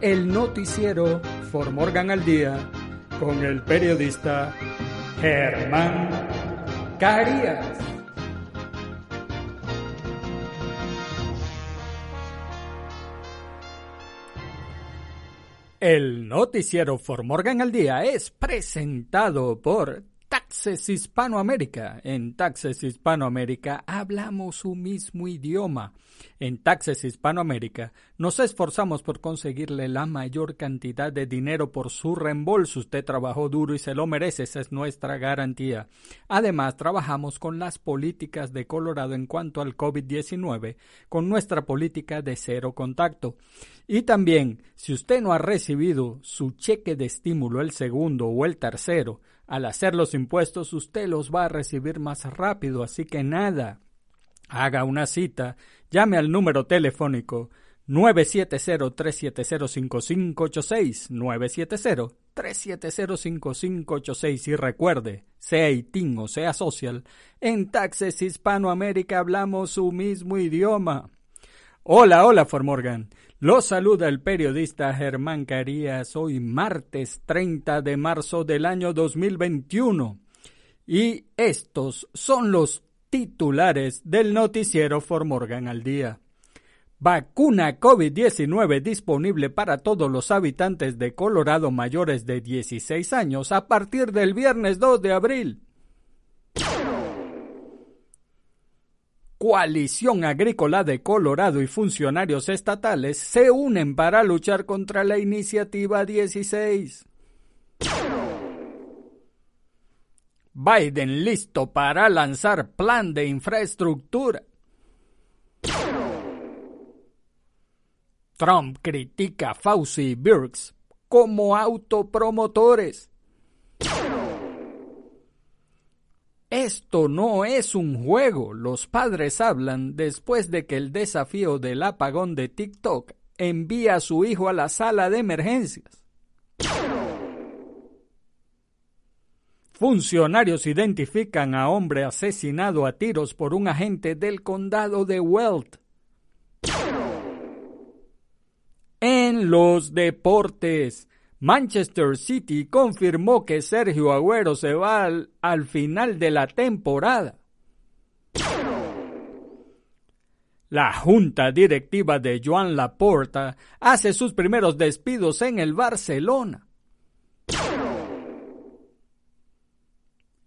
el noticiero For Morgan al Día con el periodista Germán Carías. El noticiero For Morgan al Día es presentado por Taxes Hispanoamérica. En Taxes Hispanoamérica hablamos su mismo idioma. En Taxes Hispanoamérica nos esforzamos por conseguirle la mayor cantidad de dinero por su reembolso. Usted trabajó duro y se lo merece, esa es nuestra garantía. Además, trabajamos con las políticas de Colorado en cuanto al COVID-19, con nuestra política de cero contacto. Y también, si usted no ha recibido su cheque de estímulo el segundo o el tercero, al hacer los impuestos usted los va a recibir más rápido, así que nada. Haga una cita, llame al número telefónico 970-370-5586, 970-370-5586 y recuerde, sea ITIN o sea social, en Taxes Hispanoamérica hablamos su mismo idioma. Hola, hola, Formorgan. Los saluda el periodista Germán Carías hoy martes 30 de marzo del año 2021. Y estos son los titulares del noticiero Formorgan al día. Vacuna COVID-19 disponible para todos los habitantes de Colorado mayores de 16 años a partir del viernes 2 de abril. Coalición Agrícola de Colorado y funcionarios estatales se unen para luchar contra la iniciativa 16. Biden listo para lanzar plan de infraestructura. Trump critica a Fauci y Birx como autopromotores. Esto no es un juego, los padres hablan después de que el desafío del apagón de TikTok envía a su hijo a la sala de emergencias. Funcionarios identifican a hombre asesinado a tiros por un agente del condado de Weld. En los deportes, Manchester City confirmó que Sergio Agüero se va al, final de la temporada. La junta directiva de Joan Laporta hace sus primeros despidos en el Barcelona.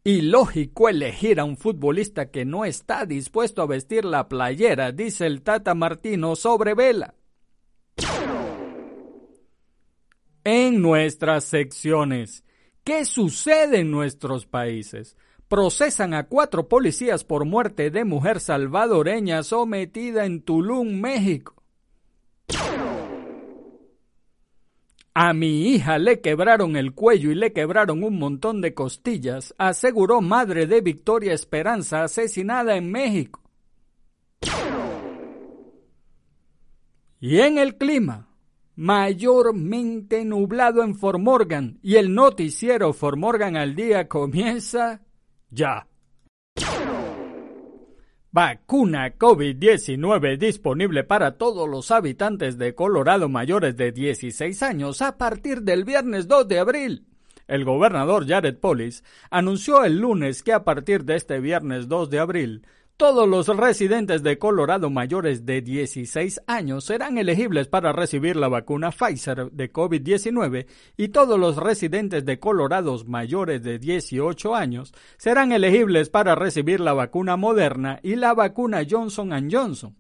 Y lógico elegir a un futbolista que no está dispuesto a vestir la playera, dice el Tata Martino sobre Vela en nuestras secciones. ¿Qué sucede en nuestros países? Procesan a cuatro policías por muerte de mujer salvadoreña sometida en Tulum, México. A mi hija le quebraron el cuello y le quebraron un montón de costillas, aseguró madre de Victoria Esperanza asesinada en México. Y en el clima, mayormente nublado en Fort Morgan y el noticiero Fort Morgan al día comienza ya. Vacuna COVID-19 disponible para todos los habitantes de Colorado mayores de 16 años a partir del viernes 2 de abril. El gobernador Jared Polis anunció el lunes que a partir de este viernes 2 de abril todos los residentes de Colorado mayores de 16 años serán elegibles para recibir la vacuna Pfizer de COVID-19 y todos los residentes de Colorado mayores de 18 años serán elegibles para recibir la vacuna Moderna y la vacuna Johnson Johnson.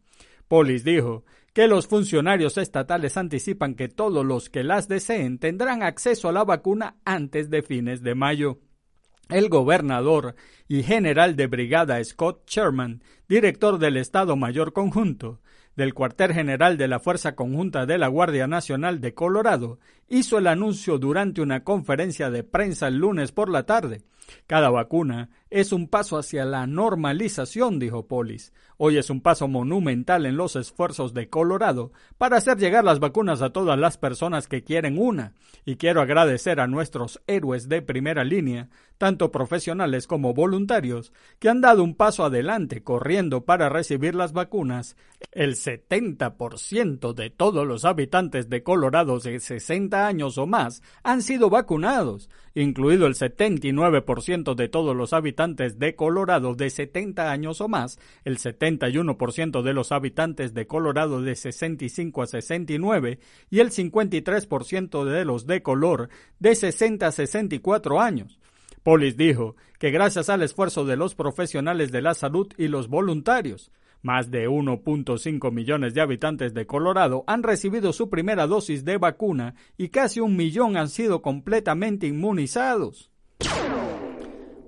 Polis dijo que los funcionarios estatales anticipan que todos los que las deseen tendrán acceso a la vacuna antes de fines de mayo. El gobernador y general de brigada Scott Sherman, director del Estado Mayor Conjunto, del cuartel general de la Fuerza Conjunta de la Guardia Nacional de Colorado, hizo el anuncio durante una conferencia de prensa el lunes por la tarde. Cada vacuna es un paso hacia la normalización, dijo Polis. Hoy es un paso monumental en los esfuerzos de Colorado para hacer llegar las vacunas a todas las personas que quieren una. Y quiero agradecer a nuestros héroes de primera línea, tanto profesionales como voluntarios, que han dado un paso adelante corriendo para recibir las vacunas. El 70% de todos los habitantes de Colorado de 60 años o más han sido vacunados, incluido el 79% de todos los habitantes de Colorado de 70 años o más, el 71% de los habitantes de Colorado de 65 a 69 y el 53% de los de color de 60 a 64 años. Polis dijo que gracias al esfuerzo de los profesionales de la salud y los voluntarios, más de 1.5 millones de habitantes de Colorado han recibido su primera dosis de vacuna y casi un millón han sido completamente inmunizados.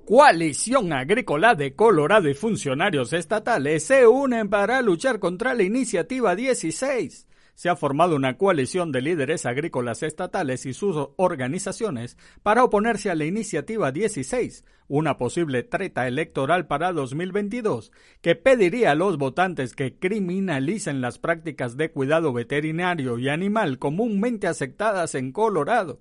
Coalición Agrícola de Colorado y funcionarios estatales se unen para luchar contra la iniciativa 16 se ha formado una coalición de líderes agrícolas estatales y sus organizaciones para oponerse a la iniciativa 16, una posible treta electoral para 2022, que pediría a los votantes que criminalicen las prácticas de cuidado veterinario y animal comúnmente aceptadas en Colorado.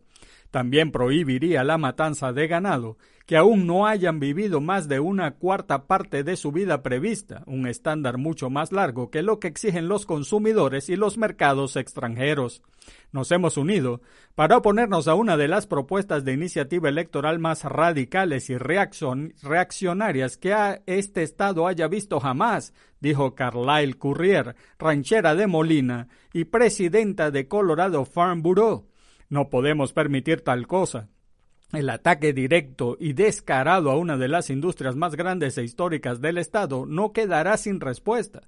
También prohibiría la matanza de ganado que aún no hayan vivido más de una cuarta parte de su vida prevista, un estándar mucho más largo que lo que exigen los consumidores y los mercados extranjeros. Nos hemos unido para oponernos a una de las propuestas de iniciativa electoral más radicales y reaccionarias que este Estado haya visto jamás, dijo Carlyle Currier, ranchera de Molina y presidenta de Colorado Farm Bureau. No podemos permitir tal cosa. El ataque directo y descarado a una de las industrias más grandes e históricas del Estado no quedará sin respuesta.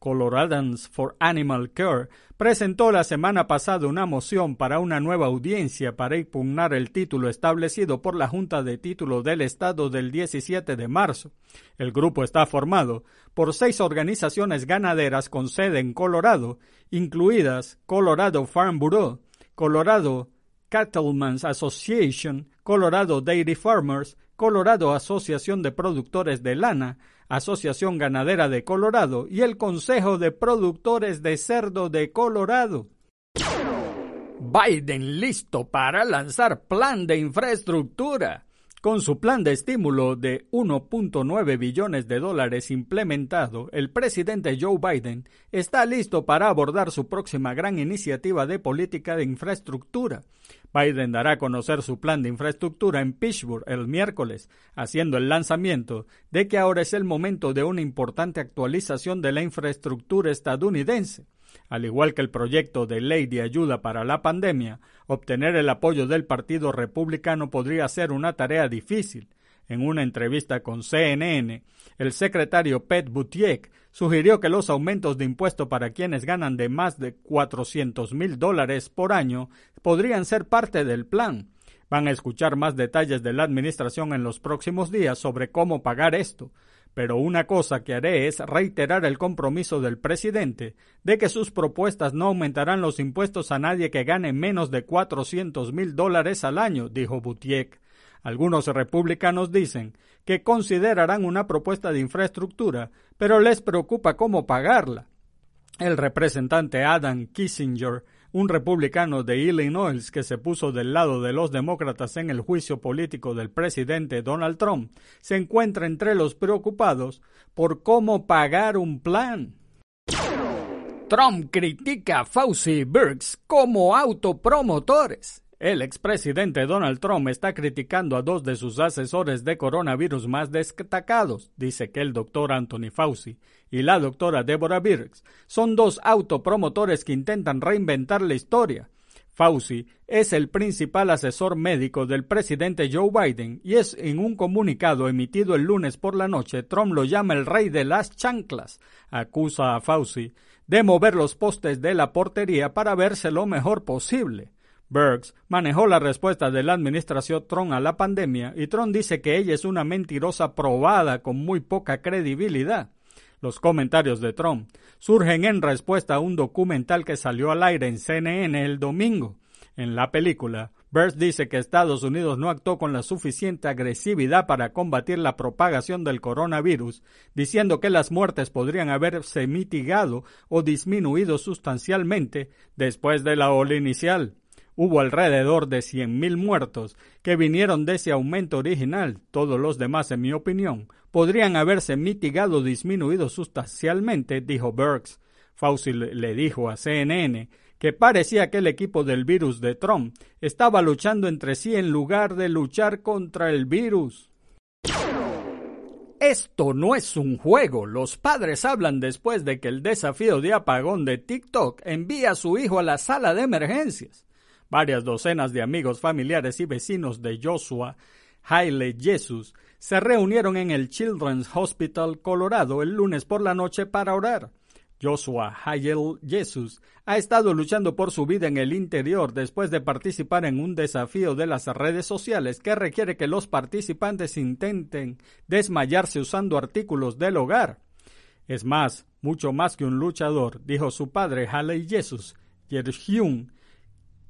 Coloradans for Animal Care presentó la semana pasada una moción para una nueva audiencia para impugnar el título establecido por la Junta de Títulos del Estado del 17 de marzo. El grupo está formado por seis organizaciones ganaderas con sede en Colorado, incluidas Colorado Farm Bureau, Colorado Cattlemen's Association, Colorado Dairy Farmers, Colorado Asociación de Productores de Lana, Asociación Ganadera de Colorado y el Consejo de Productores de Cerdo de Colorado. Biden listo para lanzar plan de infraestructura. Con su plan de estímulo de 1.9 billones de dólares implementado, el presidente Joe Biden está listo para abordar su próxima gran iniciativa de política de infraestructura. Biden dará a conocer su plan de infraestructura en Pittsburgh el miércoles, haciendo el lanzamiento de que ahora es el momento de una importante actualización de la infraestructura estadounidense. Al igual que el proyecto de ley de ayuda para la pandemia, obtener el apoyo del Partido Republicano podría ser una tarea difícil. En una entrevista con CNN, el secretario Pete Buttigieg sugirió que los aumentos de impuestos para quienes ganan de más de 400 mil dólares por año podrían ser parte del plan. Van a escuchar más detalles de la Administración en los próximos días sobre cómo pagar esto, pero una cosa que haré es reiterar el compromiso del presidente de que sus propuestas no aumentarán los impuestos a nadie que gane menos de 400 mil dólares al año, dijo Butiek. Algunos republicanos dicen que considerarán una propuesta de infraestructura, pero les preocupa cómo pagarla. El representante Adam Kissinger un republicano de Illinois que se puso del lado de los demócratas en el juicio político del presidente Donald Trump, se encuentra entre los preocupados por cómo pagar un plan. Trump critica a Fauci y Birx como autopromotores. El expresidente Donald Trump está criticando a dos de sus asesores de coronavirus más destacados. Dice que el doctor Anthony Fauci y la doctora Deborah Birx son dos autopromotores que intentan reinventar la historia. Fauci es el principal asesor médico del presidente Joe Biden y es en un comunicado emitido el lunes por la noche, Trump lo llama el rey de las chanclas. Acusa a Fauci de mover los postes de la portería para verse lo mejor posible. Bergs manejó la respuesta de la administración Trump a la pandemia y Trump dice que ella es una mentirosa probada con muy poca credibilidad. Los comentarios de Trump surgen en respuesta a un documental que salió al aire en CNN el domingo. En la película, Bergs dice que Estados Unidos no actuó con la suficiente agresividad para combatir la propagación del coronavirus, diciendo que las muertes podrían haberse mitigado o disminuido sustancialmente después de la ola inicial. Hubo alrededor de 100.000 muertos que vinieron de ese aumento original. Todos los demás, en mi opinión, podrían haberse mitigado o disminuido sustancialmente, dijo Burks. Fauci le dijo a CNN que parecía que el equipo del virus de Trump estaba luchando entre sí en lugar de luchar contra el virus. Esto no es un juego. Los padres hablan después de que el desafío de apagón de TikTok envía a su hijo a la sala de emergencias. Varias docenas de amigos, familiares y vecinos de Joshua Haile Jesus se reunieron en el Children's Hospital Colorado el lunes por la noche para orar. Joshua Haile Jesus ha estado luchando por su vida en el interior después de participar en un desafío de las redes sociales que requiere que los participantes intenten desmayarse usando artículos del hogar. Es más, mucho más que un luchador, dijo su padre Haile Jesus, Yerhyun,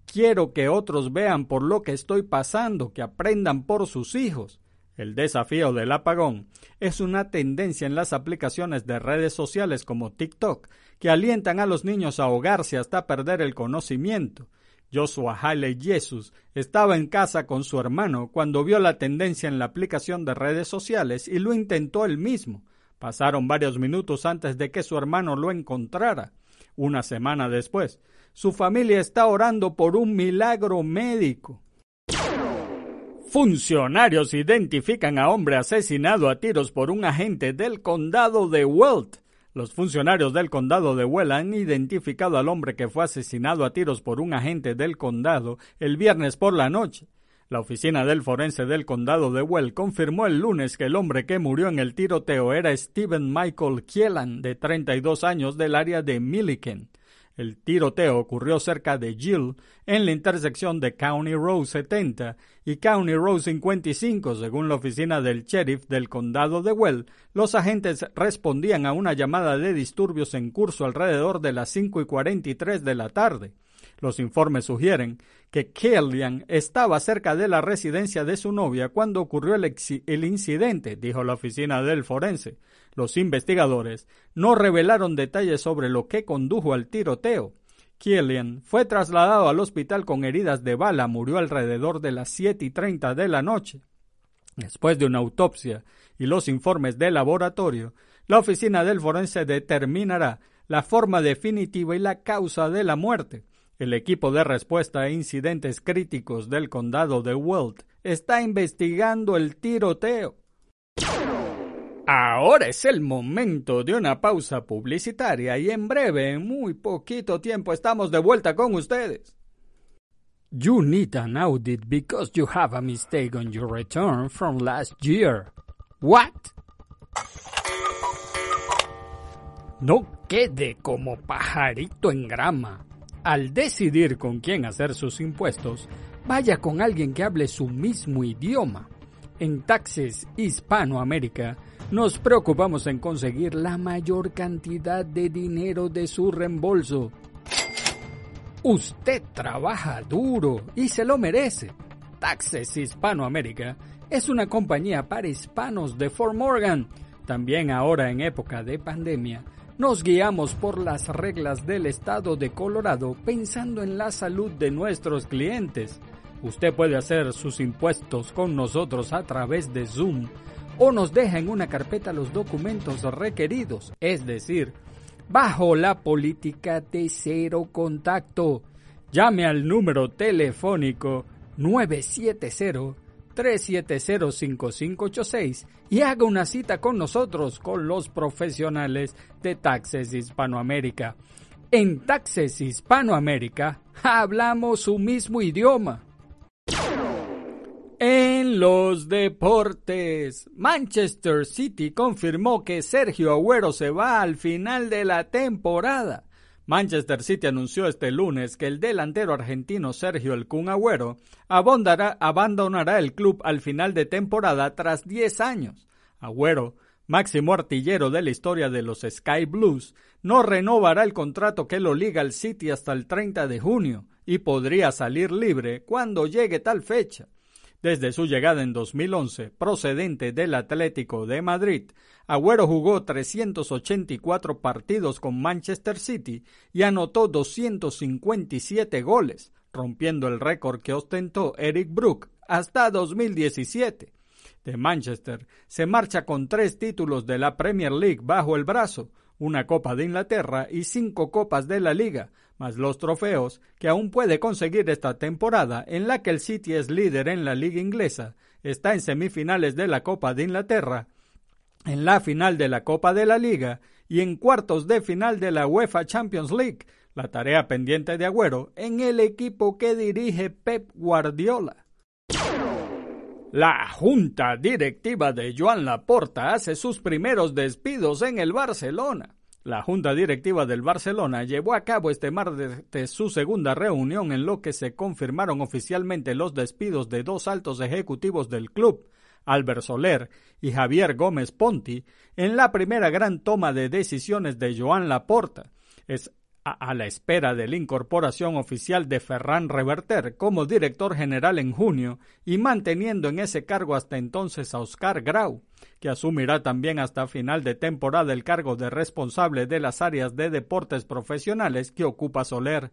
Quiero que otros vean por lo que estoy pasando, que aprendan por sus hijos. El desafío del apagón es una tendencia en las aplicaciones de redes sociales como TikTok que alientan a los niños a ahogarse hasta perder el conocimiento. Joshua Haley Jesus estaba en casa con su hermano cuando vio la tendencia en la aplicación de redes sociales y lo intentó él mismo. Pasaron varios minutos antes de que su hermano lo encontrara. Una semana después, su familia está orando por un milagro médico. Funcionarios identifican a hombre asesinado a tiros por un agente del condado de Weld. Los funcionarios del condado de Weld han identificado al hombre que fue asesinado a tiros por un agente del condado el viernes por la noche. La oficina del forense del condado de Well confirmó el lunes que el hombre que murió en el tiroteo era Stephen Michael Kielan, de 32 años, del área de Milliken. El tiroteo ocurrió cerca de Gill, en la intersección de County Road 70 y County Road 55, según la oficina del sheriff del condado de Well. Los agentes respondían a una llamada de disturbios en curso alrededor de las 5 y 43 de la tarde. Los informes sugieren que Kellyan estaba cerca de la residencia de su novia cuando ocurrió el, el, incidente, dijo la oficina del forense. Los investigadores no revelaron detalles sobre lo que condujo al tiroteo. Killian fue trasladado al hospital con heridas de bala, murió alrededor de las siete y treinta de la noche. Después de una autopsia y los informes del laboratorio, la oficina del forense determinará la forma definitiva y la causa de la muerte. El equipo de respuesta a incidentes críticos del condado de Weld está investigando el tiroteo. Ahora es el momento de una pausa publicitaria y en breve, en muy poquito tiempo, estamos de vuelta con ustedes. You need an audit because you have a mistake on your return from last year. What? No quede como pajarito en grama. Al decidir con quién hacer sus impuestos, vaya con alguien que hable su mismo idioma. En Taxes Hispanoamérica, nos preocupamos en conseguir la mayor cantidad de dinero de su reembolso. Usted trabaja duro y se lo merece. Taxes Hispanoamérica es una compañía para hispanos de Fort Morgan. También ahora en época de pandemia, nos guiamos por las reglas del estado de Colorado pensando en la salud de nuestros clientes. Usted puede hacer sus impuestos con nosotros a través de Zoom o nos deja en una carpeta los documentos requeridos, es decir, bajo la política de cero contacto. Llame al número telefónico 970-370-5586 y haga una cita con nosotros, con los profesionales de Taxes Hispanoamérica. En Taxes Hispanoamérica hablamos su mismo idioma. En los deportes, Manchester City confirmó que Sergio Agüero se va al final de la temporada. Manchester City anunció este lunes que el delantero argentino Sergio El Kun Agüero abandonará el club al final de temporada tras 10 años. Agüero, máximo artillero de la historia de los Sky Blues, no renovará el contrato que lo liga al City hasta el 30 de junio y podría salir libre cuando llegue tal fecha. Desde su llegada en 2011, procedente del Atlético de Madrid, Agüero jugó 384 partidos con Manchester City y anotó 257 goles, rompiendo el récord que ostentó Eric Brook hasta 2017. De Manchester se marcha con tres títulos de la Premier League bajo el brazo, una Copa de Inglaterra y cinco Copas de la Liga, más los trofeos que aún puede conseguir esta temporada en la que el City es líder en la liga inglesa, está en semifinales de la Copa de Inglaterra, en la final de la Copa de la Liga y en cuartos de final de la UEFA Champions League, la tarea pendiente de Agüero en el equipo que dirige Pep Guardiola. La junta directiva de Joan Laporta hace sus primeros despidos en el Barcelona. La Junta Directiva del Barcelona llevó a cabo este martes su segunda reunión en lo que se confirmaron oficialmente los despidos de dos altos ejecutivos del club, Albert Soler y Javier Gómez Ponti, en la primera gran toma de decisiones de Joan Laporta. A, la espera de la incorporación oficial de Ferran Reverter como director general en junio y manteniendo en ese cargo hasta entonces a Oscar Grau, que asumirá también hasta final de temporada el cargo de responsable de las áreas de deportes profesionales que ocupa Soler.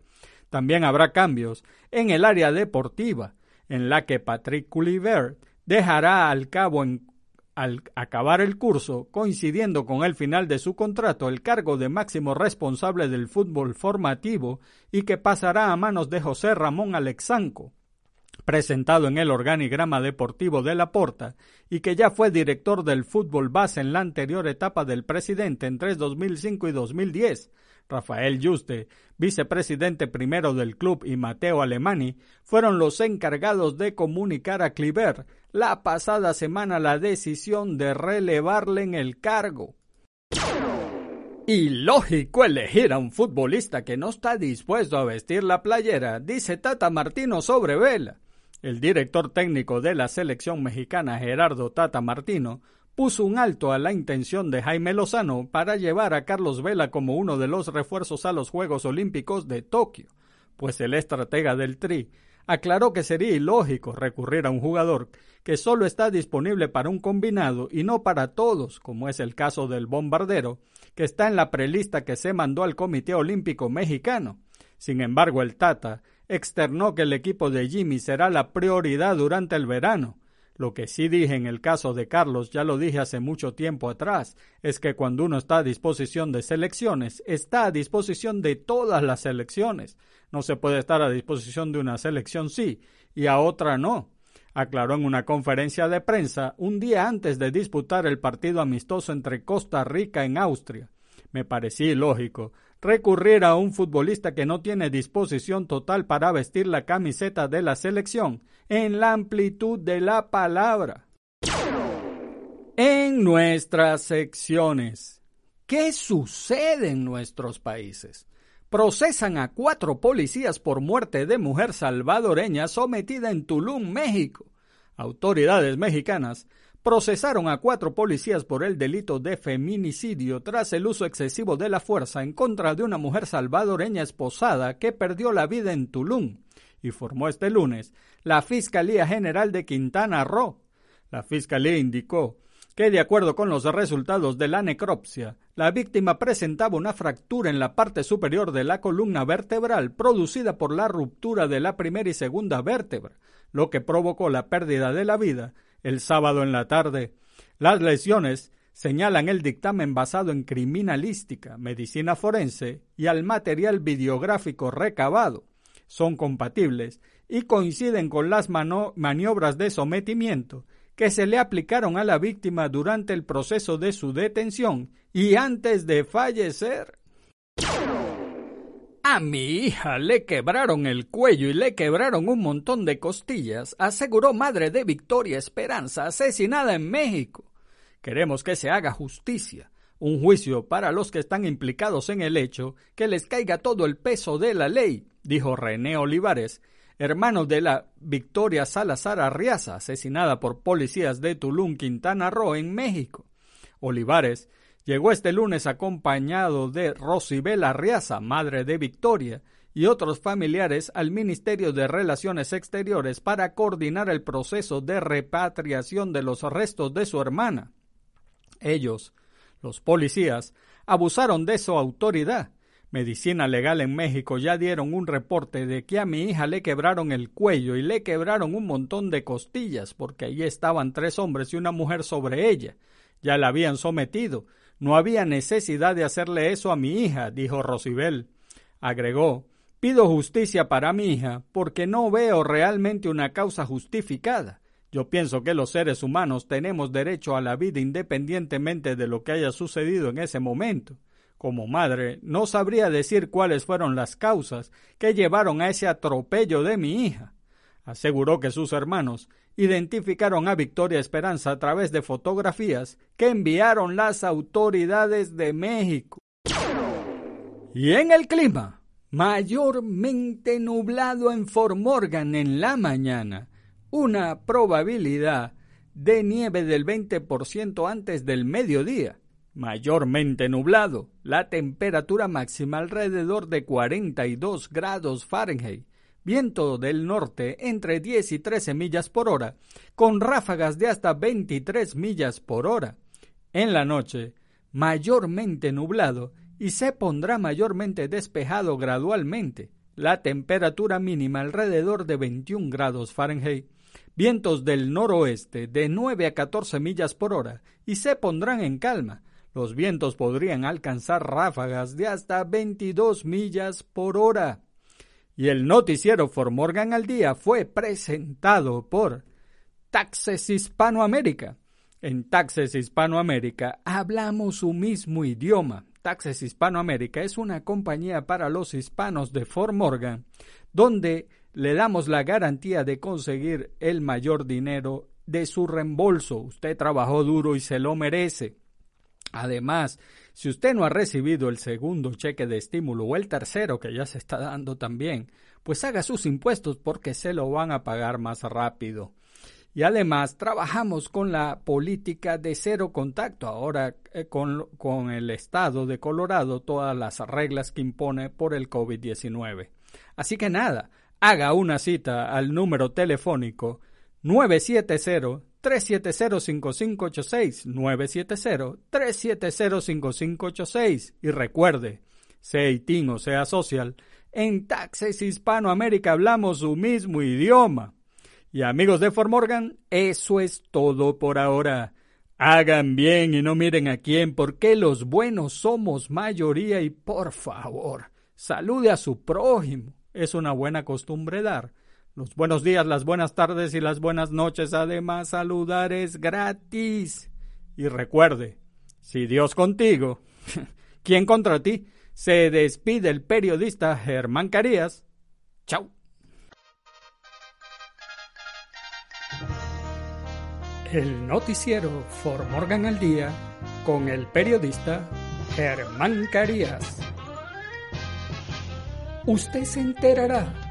También habrá cambios en el área deportiva, en la que Patrick Culivert dejará al cabo en al acabar el curso, coincidiendo con el final de su contrato, el cargo de máximo responsable del fútbol formativo y que pasará a manos de José Ramón Alexanco, presentado en el organigrama deportivo de la Porta y que ya fue director del fútbol base en la anterior etapa del presidente entre 2005 y 2010, Rafael Juste, vicepresidente primero del club, y Mateo Alemani fueron los encargados de comunicar a Cliver la pasada semana la decisión de relevarle en el cargo. Y lógico elegir a un futbolista que no está dispuesto a vestir la playera, dice Tata Martino sobre Vela. El director técnico de la selección mexicana Gerardo Tata Martino puso un alto a la intención de Jaime Lozano para llevar a Carlos Vela como uno de los refuerzos a los Juegos Olímpicos de Tokio, pues el estratega del Tri aclaró que sería ilógico recurrir a un jugador que solo está disponible para un combinado y no para todos, como es el caso del bombardero, que está en la prelista que se mandó al Comité Olímpico Mexicano. Sin embargo, el Tata externó que el equipo de Jimmy será la prioridad durante el verano, lo que sí dije en el caso de Carlos, ya lo dije hace mucho tiempo atrás, es que cuando uno está a disposición de selecciones, está a disposición de todas las selecciones. No se puede estar a disposición de una selección sí y a otra no. Aclaró en una conferencia de prensa un día antes de disputar el partido amistoso entre Costa Rica en Austria. Me parecía ilógico recurrir a un futbolista que no tiene disposición total para vestir la camiseta de la selección en la amplitud de la palabra. En nuestras secciones, ¿qué sucede en nuestros países? Procesan a cuatro policías por muerte de mujer salvadoreña sometida en Tulum, México. Autoridades mexicanas procesaron a cuatro policías por el delito de feminicidio tras el uso excesivo de la fuerza en contra de una mujer salvadoreña esposada que perdió la vida en Tulum, informó este lunes la Fiscalía General de Quintana Roo. La Fiscalía indicó que de acuerdo con los resultados de la necropsia, la víctima presentaba una fractura en la parte superior de la columna vertebral producida por la ruptura de la primera y segunda vértebra, lo que provocó la pérdida de la vida el sábado en la tarde. Las lesiones señalan el dictamen basado en criminalística, medicina forense y al material videográfico recabado. Son compatibles y coinciden con las maniobras de sometimiento que se le aplicaron a la víctima durante el proceso de su detención y antes de fallecer. A mi hija le quebraron el cuello y le quebraron un montón de costillas, aseguró madre de Victoria Esperanza, asesinada en México. Queremos que se haga justicia, un juicio para los que están implicados en el hecho, que les caiga todo el peso de la ley, dijo René Olivares, hermano de la Victoria Salazar Arriaza, asesinada por policías de Tulum, Quintana Roo, en México. Olivares llegó este lunes acompañado de Rosibel Arriaza, madre de Victoria, y otros familiares al Ministerio de Relaciones Exteriores para coordinar el proceso de repatriación de los restos de su hermana. Ellos, los policías, abusaron de su autoridad Medicina Legal en México ya dieron un reporte de que a mi hija le quebraron el cuello y le quebraron un montón de costillas porque allí estaban tres hombres y una mujer sobre ella. Ya la habían sometido. No había necesidad de hacerle eso a mi hija, dijo Rosibel. Agregó Pido justicia para mi hija porque no veo realmente una causa justificada. Yo pienso que los seres humanos tenemos derecho a la vida independientemente de lo que haya sucedido en ese momento. Como madre, no sabría decir cuáles fueron las causas que llevaron a ese atropello de mi hija. Aseguró que sus hermanos identificaron a Victoria Esperanza a través de fotografías que enviaron las autoridades de México. Y en el clima, mayormente nublado en Fort Morgan en la mañana, una probabilidad de nieve del 20% antes del mediodía mayormente nublado, la temperatura máxima alrededor de 42 grados Fahrenheit, viento del norte entre 10 y 13 millas por hora, con ráfagas de hasta 23 millas por hora. En la noche, mayormente nublado y se pondrá mayormente despejado gradualmente, la temperatura mínima alrededor de 21 grados Fahrenheit, vientos del noroeste de 9 a 14 millas por hora y se pondrán en calma, los vientos podrían alcanzar ráfagas de hasta 22 millas por hora. Y el noticiero For Morgan al día fue presentado por Taxes Hispanoamérica. En Taxes Hispanoamérica hablamos su mismo idioma. Taxes Hispanoamérica es una compañía para los hispanos de Fort Morgan, donde le damos la garantía de conseguir el mayor dinero de su reembolso. Usted trabajó duro y se lo merece. Además, si usted no ha recibido el segundo cheque de estímulo o el tercero que ya se está dando también, pues haga sus impuestos porque se lo van a pagar más rápido. Y además trabajamos con la política de cero contacto, ahora eh, con, con el estado de Colorado, todas las reglas que impone por el COVID-19. Así que nada, haga una cita al número telefónico 970 370-5586, 970-370-5586. Y recuerde, sea ITIN o sea social, en Taxes Hispanoamérica hablamos su mismo idioma. Y amigos de Formorgan, eso es todo por ahora. Hagan bien y no miren a quién, porque los buenos somos mayoría y por favor, salude a su prójimo. Es una buena costumbre dar los buenos días, las buenas tardes y las buenas noches. Además, saludar es gratis. Y recuerde, si Dios contigo, ¿quién contra ti? Se despide el periodista Germán Carías. Chao. El noticiero For Morgan al Día con el periodista Germán Carías. Usted se enterará